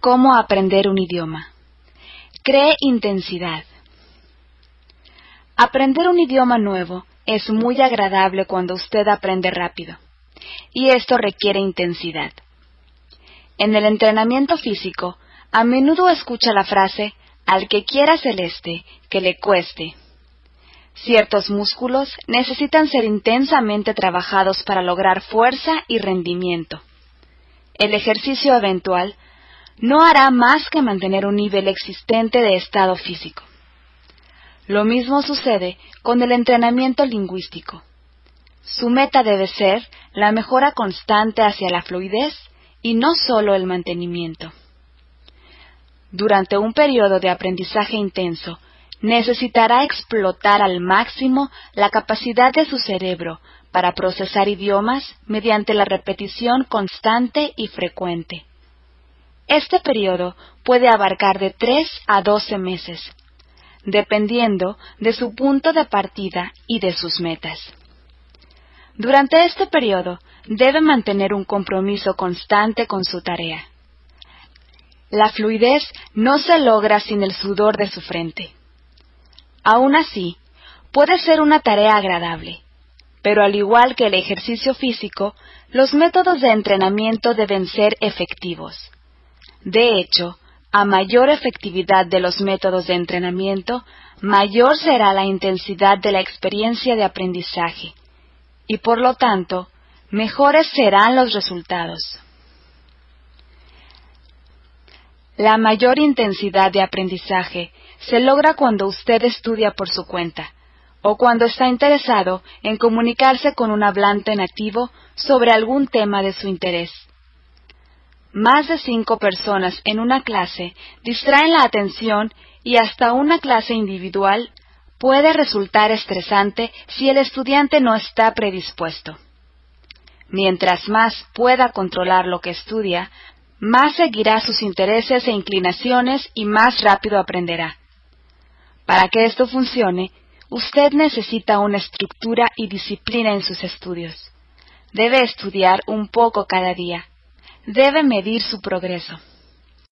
Cómo aprender un idioma. Cree intensidad. Aprender un idioma nuevo es muy agradable cuando usted aprende rápido, y esto requiere intensidad. En el entrenamiento físico, a menudo escucha la frase al que quiera celeste, que le cueste. Ciertos músculos necesitan ser intensamente trabajados para lograr fuerza y rendimiento. El ejercicio eventual no hará más que mantener un nivel existente de estado físico. Lo mismo sucede con el entrenamiento lingüístico. Su meta debe ser la mejora constante hacia la fluidez y no solo el mantenimiento. Durante un periodo de aprendizaje intenso, necesitará explotar al máximo la capacidad de su cerebro para procesar idiomas mediante la repetición constante y frecuente. Este periodo puede abarcar de 3 a 12 meses, dependiendo de su punto de partida y de sus metas. Durante este periodo debe mantener un compromiso constante con su tarea. La fluidez no se logra sin el sudor de su frente. Aún así, puede ser una tarea agradable, pero al igual que el ejercicio físico, los métodos de entrenamiento deben ser efectivos. De hecho, a mayor efectividad de los métodos de entrenamiento, mayor será la intensidad de la experiencia de aprendizaje, y por lo tanto, mejores serán los resultados. La mayor intensidad de aprendizaje se logra cuando usted estudia por su cuenta o cuando está interesado en comunicarse con un hablante nativo sobre algún tema de su interés. Más de cinco personas en una clase distraen la atención y hasta una clase individual puede resultar estresante si el estudiante no está predispuesto. Mientras más pueda controlar lo que estudia, más seguirá sus intereses e inclinaciones y más rápido aprenderá. Para que esto funcione, usted necesita una estructura y disciplina en sus estudios. Debe estudiar un poco cada día. Debe medir su progreso.